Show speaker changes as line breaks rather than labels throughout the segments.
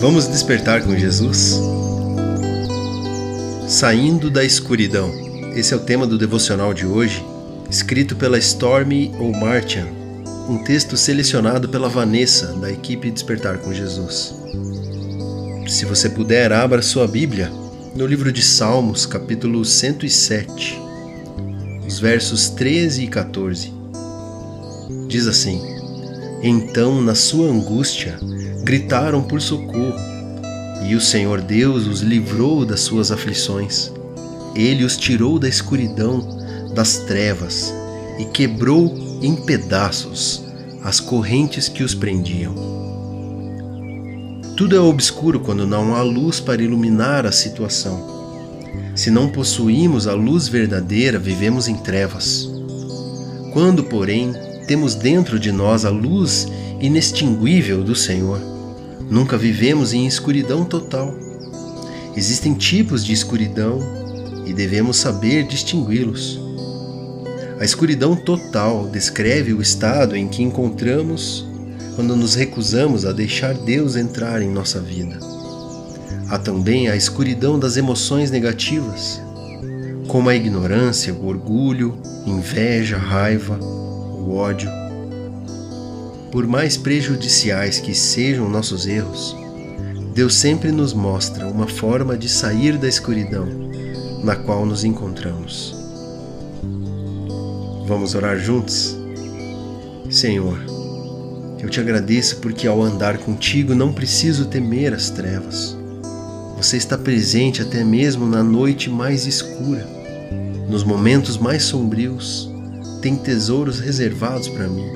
Vamos despertar com Jesus? Saindo da escuridão. Esse é o tema do devocional de hoje, escrito pela Stormy O'Martian, um texto selecionado pela Vanessa, da equipe Despertar com Jesus. Se você puder, abra sua Bíblia no livro de Salmos, capítulo 107, os versos 13 e 14. Diz assim: Então, na sua angústia, gritaram por socorro, e o Senhor Deus os livrou das suas aflições. Ele os tirou da escuridão, das trevas, e quebrou em pedaços as correntes que os prendiam. Tudo é obscuro quando não há luz para iluminar a situação. Se não possuímos a luz verdadeira, vivemos em trevas. Quando, porém, temos dentro de nós a luz inextinguível do Senhor, nunca vivemos em escuridão total. Existem tipos de escuridão e devemos saber distingui-los. A escuridão total descreve o estado em que encontramos quando nos recusamos a deixar Deus entrar em nossa vida. Há também a escuridão das emoções negativas, como a ignorância, o orgulho, inveja, raiva, o ódio. Por mais prejudiciais que sejam nossos erros, Deus sempre nos mostra uma forma de sair da escuridão na qual nos encontramos. Vamos orar juntos? Senhor, eu te agradeço porque ao andar contigo não preciso temer as trevas. Você está presente até mesmo na noite mais escura. Nos momentos mais sombrios, tem tesouros reservados para mim.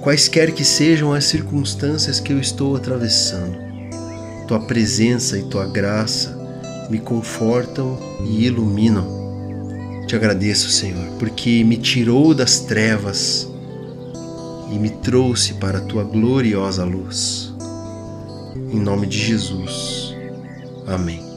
Quaisquer que sejam as circunstâncias que eu estou atravessando, tua presença e tua graça me confortam e iluminam. Te agradeço, Senhor, porque me tirou das trevas e me trouxe para a tua gloriosa luz. Em nome de Jesus. Amém.